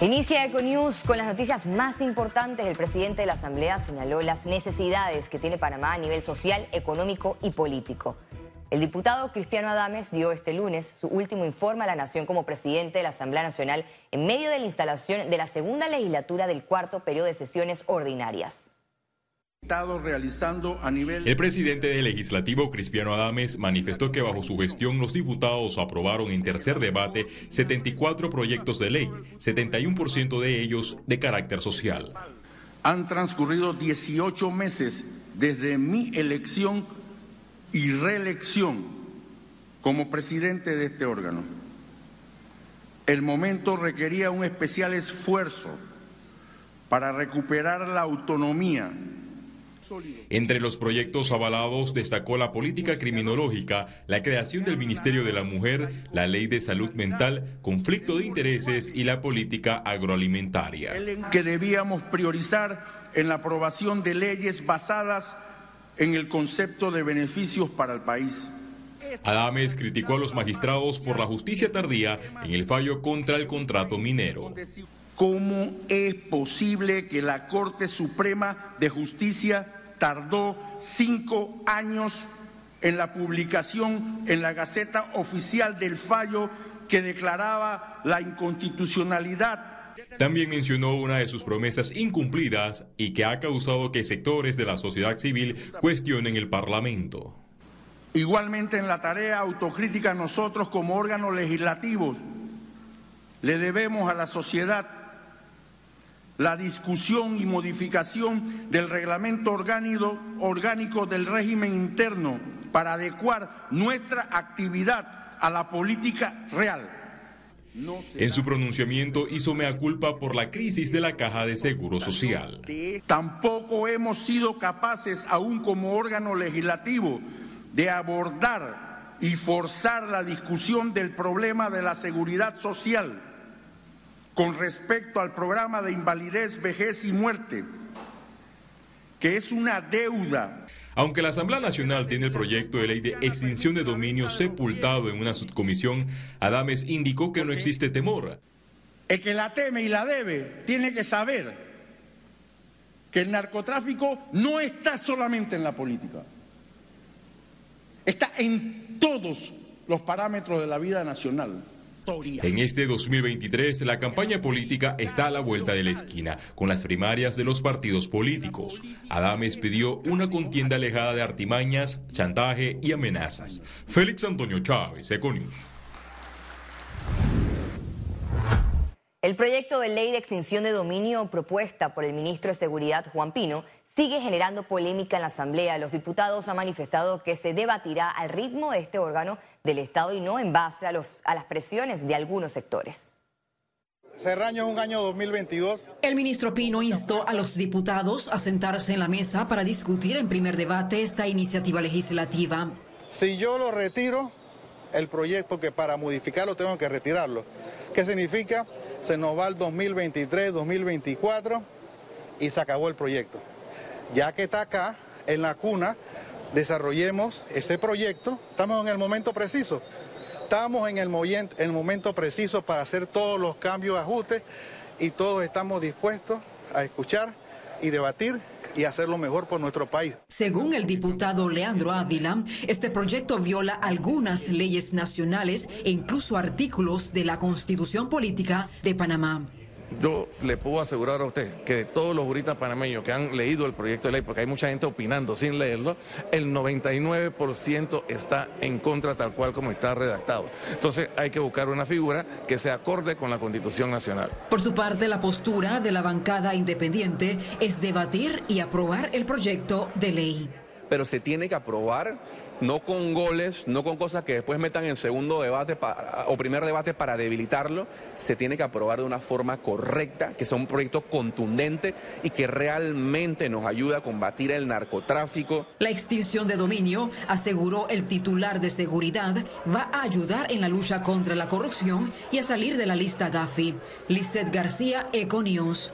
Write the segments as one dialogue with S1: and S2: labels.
S1: Inicia Econews con las noticias más importantes. El presidente de la Asamblea señaló las necesidades que tiene Panamá a nivel social, económico y político. El diputado Cristiano Adames dio este lunes su último informe a la Nación como presidente de la Asamblea Nacional en medio de la instalación de la segunda legislatura del cuarto periodo de sesiones ordinarias.
S2: Realizando a nivel... El presidente del legislativo, Cristiano Adames, manifestó que bajo su gestión los diputados aprobaron en tercer debate 74 proyectos de ley, 71% de ellos de carácter social.
S3: Han transcurrido 18 meses desde mi elección y reelección como presidente de este órgano. El momento requería un especial esfuerzo para recuperar la autonomía
S2: entre los proyectos avalados destacó la política criminológica, la creación del Ministerio de la Mujer, la ley de salud mental, conflicto de intereses y la política agroalimentaria.
S3: Que debíamos priorizar en la aprobación de leyes basadas en el concepto de beneficios para el país.
S2: Adames criticó a los magistrados por la justicia tardía en el fallo contra el contrato minero.
S3: ¿Cómo es posible que la Corte Suprema de Justicia tardó cinco años en la publicación en la Gaceta Oficial del fallo que declaraba la inconstitucionalidad
S2: también mencionó una de sus promesas incumplidas y que ha causado que sectores de la sociedad civil cuestionen el Parlamento.
S3: Igualmente en la tarea autocrítica nosotros como órganos legislativos le debemos a la sociedad la discusión y modificación del reglamento orgánico, orgánico del régimen interno para adecuar nuestra actividad a la política real.
S2: En su pronunciamiento hizo mea culpa por la crisis de la caja de seguro social.
S3: Tampoco hemos sido capaces, aún como órgano legislativo, de abordar y forzar la discusión del problema de la seguridad social con respecto al programa de invalidez, vejez y muerte, que es una deuda.
S2: Aunque la Asamblea Nacional tiene el proyecto de ley de extinción de dominio sepultado en una subcomisión, Adames indicó que no existe temor.
S3: El que la teme y la debe tiene que saber que el narcotráfico no está solamente en la política, está en todos los parámetros de la vida nacional.
S2: En este 2023, la campaña política está a la vuelta de la esquina, con las primarias de los partidos políticos. Adames pidió una contienda alejada de artimañas, chantaje y amenazas. Félix Antonio Chávez, Econius.
S1: El proyecto de ley de extinción de dominio propuesta por el ministro de Seguridad, Juan Pino, sigue generando polémica en la Asamblea. Los diputados han manifestado que se debatirá al ritmo de este órgano del Estado y no en base a, los, a las presiones de algunos sectores.
S4: Cerraño es un año 2022.
S5: El ministro Pino instó a los diputados a sentarse en la mesa para discutir en primer debate esta iniciativa legislativa.
S4: Si yo lo retiro, el proyecto, que para modificarlo tengo que retirarlo. ¿Qué significa? Se nos va el 2023, 2024 y se acabó el proyecto ya que está acá en la cuna, desarrollemos ese proyecto. Estamos en el momento preciso. Estamos en el, momento preciso para hacer todos los cambios, ajustes y todos estamos dispuestos a escuchar y debatir y hacerlo mejor por nuestro país.
S5: Según el diputado Leandro Ávila, este proyecto viola algunas leyes nacionales e incluso artículos de la Constitución Política de Panamá.
S6: Yo le puedo asegurar a usted que de todos los juristas panameños que han leído el proyecto de ley, porque hay mucha gente opinando sin leerlo, el 99% está en contra tal cual como está redactado. Entonces hay que buscar una figura que se acorde con la Constitución Nacional.
S5: Por su parte, la postura de la bancada independiente es debatir y aprobar el proyecto de ley.
S7: Pero se tiene que aprobar no con goles, no con cosas que después metan en segundo debate o primer debate para debilitarlo, se tiene que aprobar de una forma correcta, que sea un proyecto contundente y que realmente nos ayude a combatir el narcotráfico.
S5: La extinción de dominio, aseguró el titular de seguridad, va a ayudar en la lucha contra la corrupción y a salir de la lista Gafi. Lizeth García, Econius.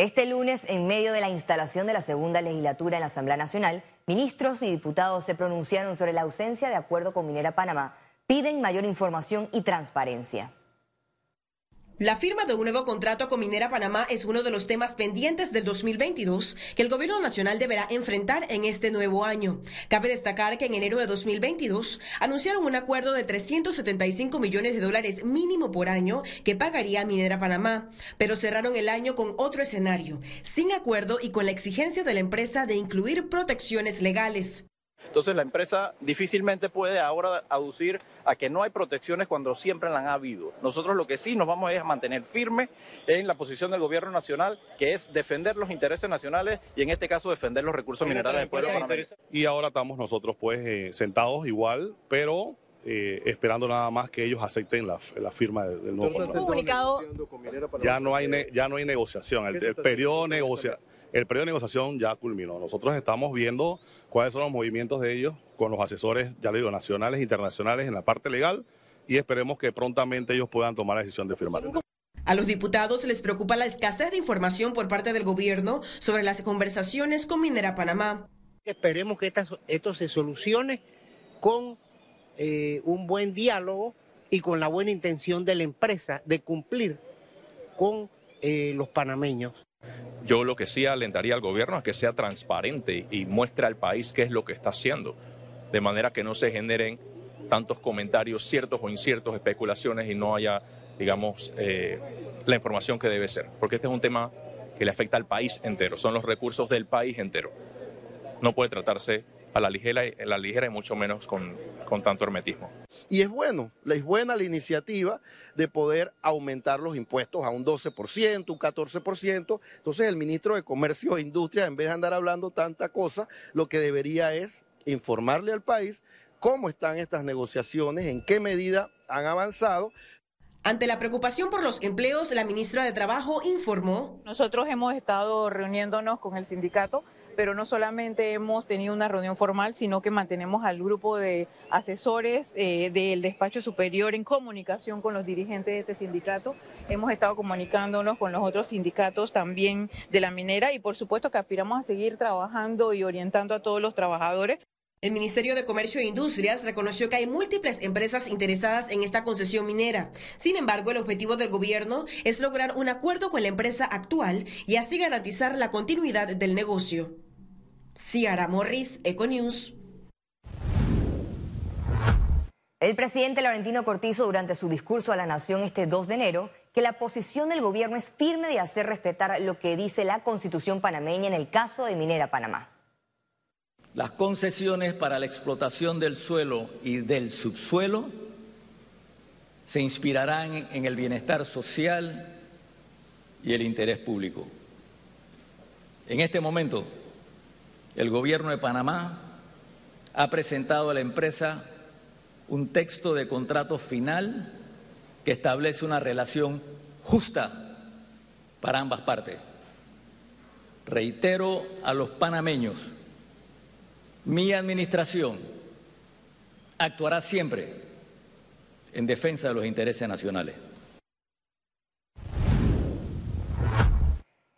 S1: Este lunes, en medio de la instalación de la segunda legislatura en la Asamblea Nacional, ministros y diputados se pronunciaron sobre la ausencia de acuerdo con Minera Panamá. Piden mayor información y transparencia.
S8: La firma de un nuevo contrato con Minera Panamá es uno de los temas pendientes del 2022 que el gobierno nacional deberá enfrentar en este nuevo año. Cabe destacar que en enero de 2022 anunciaron un acuerdo de 375 millones de dólares mínimo por año que pagaría Minera Panamá, pero cerraron el año con otro escenario, sin acuerdo y con la exigencia de la empresa de incluir protecciones legales.
S9: Entonces la empresa difícilmente puede ahora aducir a que no hay protecciones cuando siempre las han habido. Nosotros lo que sí nos vamos a mantener firme en la posición del gobierno nacional, que es defender los intereses nacionales y en este caso defender los recursos minerales del pueblo panameño.
S10: Y ahora estamos nosotros pues eh, sentados igual, pero eh, esperando nada más que ellos acepten la, firma del, nuevo contrato. Ya no hay ya no hay negociación, el, el periodo negociación el periodo de negociación ya culminó. Nosotros estamos viendo cuáles son los movimientos de ellos con los asesores, ya le digo, nacionales e internacionales en la parte legal y esperemos que prontamente ellos puedan tomar la decisión de firmar.
S8: A los diputados les preocupa la escasez de información por parte del gobierno sobre las conversaciones con Minera Panamá.
S11: Esperemos que esto se solucione con eh, un buen diálogo y con la buena intención de la empresa de cumplir con eh, los panameños.
S12: Yo lo que sí alentaría al gobierno es que sea transparente y muestre al país qué es lo que está haciendo, de manera que no se generen tantos comentarios ciertos o inciertos, especulaciones y no haya, digamos, eh, la información que debe ser. Porque este es un tema que le afecta al país entero, son los recursos del país entero. No puede tratarse a la ligera, a la ligera y mucho menos con, con tanto hermetismo.
S13: Y es bueno, es buena la iniciativa de poder aumentar los impuestos a un 12%, un 14%. Entonces el ministro de Comercio e Industria, en vez de andar hablando tanta cosa, lo que debería es informarle al país cómo están estas negociaciones, en qué medida han avanzado.
S8: Ante la preocupación por los empleos, la ministra de Trabajo informó.
S14: Nosotros hemos estado reuniéndonos con el sindicato pero no solamente hemos tenido una reunión formal, sino que mantenemos al grupo de asesores eh, del despacho superior en comunicación con los dirigentes de este sindicato. Hemos estado comunicándonos con los otros sindicatos también de la minera y por supuesto que aspiramos a seguir trabajando y orientando a todos los trabajadores.
S8: El Ministerio de Comercio e Industrias reconoció que hay múltiples empresas interesadas en esta concesión minera. Sin embargo, el objetivo del gobierno es lograr un acuerdo con la empresa actual y así garantizar la continuidad del negocio. Ciara Morris, Econews.
S1: El presidente Laurentino Cortizo, durante su discurso a la Nación este 2 de enero, que la posición del gobierno es firme de hacer respetar lo que dice la constitución panameña en el caso de Minera Panamá.
S15: Las concesiones para la explotación del suelo y del subsuelo se inspirarán en el bienestar social y el interés público. En este momento, el gobierno de Panamá ha presentado a la empresa un texto de contrato final que establece una relación justa para ambas partes. Reitero a los panameños, mi administración actuará siempre en defensa de los intereses nacionales.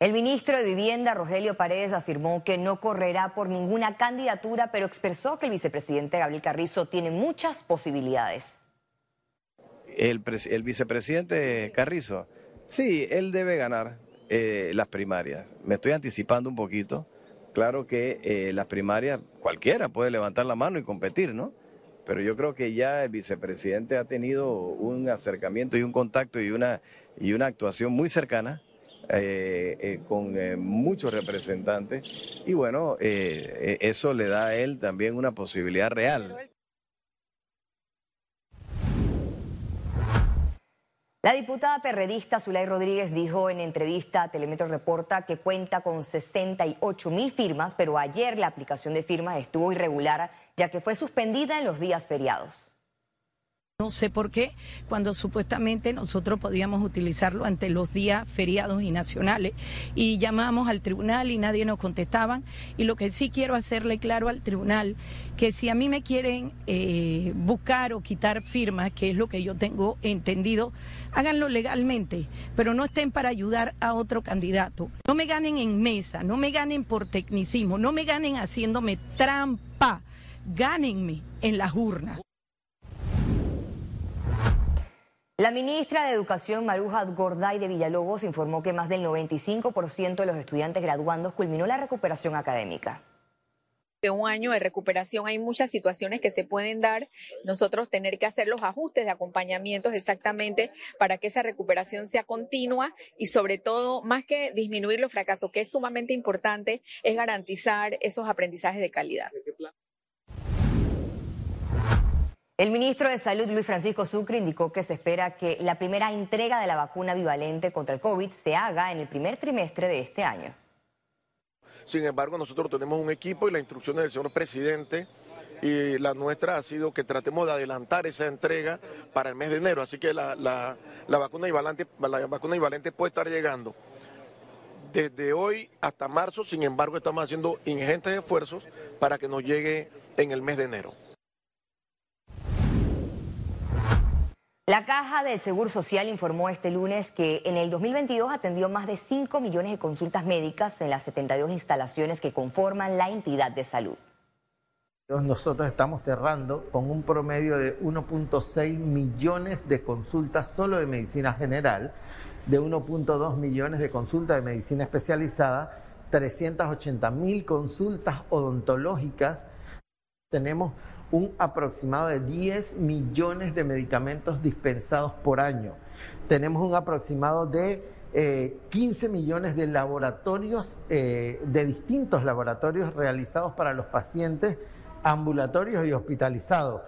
S1: El ministro de Vivienda, Rogelio Paredes, afirmó que no correrá por ninguna candidatura, pero expresó que el vicepresidente Gabriel Carrizo tiene muchas posibilidades.
S16: El, vicepresidente Carrizo, sí, él debe ganar eh, las primarias. Me estoy anticipando un poquito. Claro que eh, las primarias cualquiera puede levantar la mano y competir, ¿no? Pero yo creo que ya el vicepresidente ha tenido un acercamiento y un contacto y una, y una actuación muy cercana eh, eh, con eh, muchos representantes y bueno, eso le da a él también una posibilidad real.
S1: La diputada perredista Zulay Rodríguez dijo en entrevista a Telemetro Reporta que cuenta con 68 mil firmas, pero ayer la aplicación de firmas estuvo irregular ya que fue suspendida en los días feriados.
S17: No sé por qué, cuando supuestamente nosotros podíamos utilizarlo ante los días feriados y nacionales. Y llamamos al tribunal y nadie nos contestaban. Y lo que sí quiero hacerle claro al tribunal, que si a mí me quieren eh, buscar o quitar firmas, que es lo que yo tengo entendido, háganlo legalmente, pero no estén para ayudar a otro candidato. No me ganen en mesa, no me ganen por tecnicismo, no me ganen haciéndome trampa, gánenme en las urnas.
S1: La ministra de Educación, Maruja Gorday de Villalobos, informó que más del 95% de los estudiantes graduandos culminó la recuperación académica
S18: de un año de recuperación hay muchas situaciones que se pueden dar, nosotros tener que hacer los ajustes de acompañamientos exactamente para que esa recuperación sea continua y sobre todo, más que disminuir los fracasos, que es sumamente importante, es garantizar esos aprendizajes de calidad.
S1: El ministro de Salud, Luis Francisco Sucre, indicó que se espera que la primera entrega de la vacuna bivalente contra el COVID se haga en el primer trimestre de este año.
S13: Sin embargo, nosotros tenemos un equipo y la instrucción del señor presidente y la nuestra ha sido que tratemos de adelantar esa entrega para el mes de enero. Así que la, vacuna, bivalente, la vacuna bivalente puede estar llegando desde hoy hasta marzo. Sin embargo, estamos haciendo ingentes esfuerzos para que nos llegue en el mes de enero.
S1: La Caja del Seguro Social informó este lunes que en el 2022 atendió más de 5 millones de consultas médicas en las 72 instalaciones que conforman la entidad de salud.
S19: Nosotros estamos cerrando con un promedio de 1.6 millones de consultas solo de medicina general, de 1.2 millones de consultas de medicina especializada, 380 mil consultas odontológicas. Tenemos un aproximado de 10 millones de medicamentos dispensados por año. Tenemos un aproximado de 15 eh, millones de laboratorios, eh, de distintos laboratorios realizados para los pacientes ambulatorios y hospitalizados.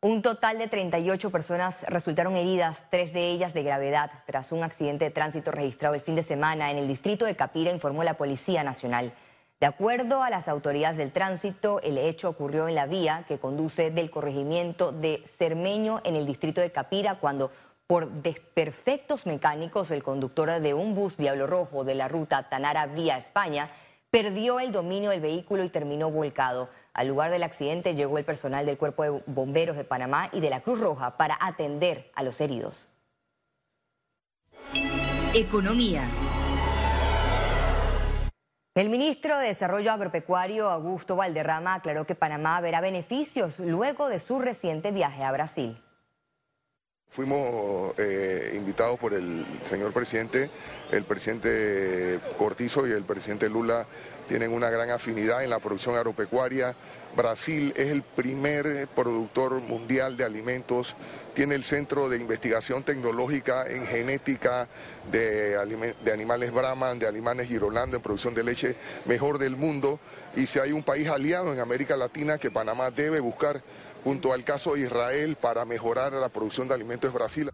S1: Un total de 38 personas resultaron heridas, tres de ellas de gravedad, tras un accidente de tránsito registrado el fin de semana en el distrito de Capira, informó la Policía Nacional. De acuerdo a las autoridades del tránsito, el hecho ocurrió en la vía que conduce del corregimiento de Cermeño en el distrito de Capira cuando por desperfectos mecánicos el conductor de un bus Diablo Rojo de la ruta Tanara vía España perdió el dominio del vehículo y terminó volcado. Al lugar del accidente llegó el personal del Cuerpo de Bomberos de Panamá y de la Cruz Roja para atender a los heridos.
S20: Economía.
S1: El ministro de Desarrollo Agropecuario, Augusto Valderrama, aclaró que Panamá verá beneficios luego de su reciente viaje a Brasil.
S21: Fuimos eh, invitados por el señor presidente, el presidente Cortizo y el presidente Lula tienen una gran afinidad en la producción agropecuaria. Brasil es el primer productor mundial de alimentos, tiene el centro de investigación tecnológica en genética de, animales Brahman, de animales Girolando, en producción de leche mejor del mundo. Y si hay un país aliado en América Latina que Panamá debe buscar junto al caso de Israel para mejorar la producción de alimentos es Brasil.